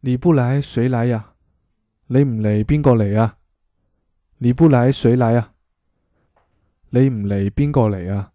你不来谁来呀？你唔嚟边个嚟啊？你不来谁来啊？你唔嚟边个嚟啊？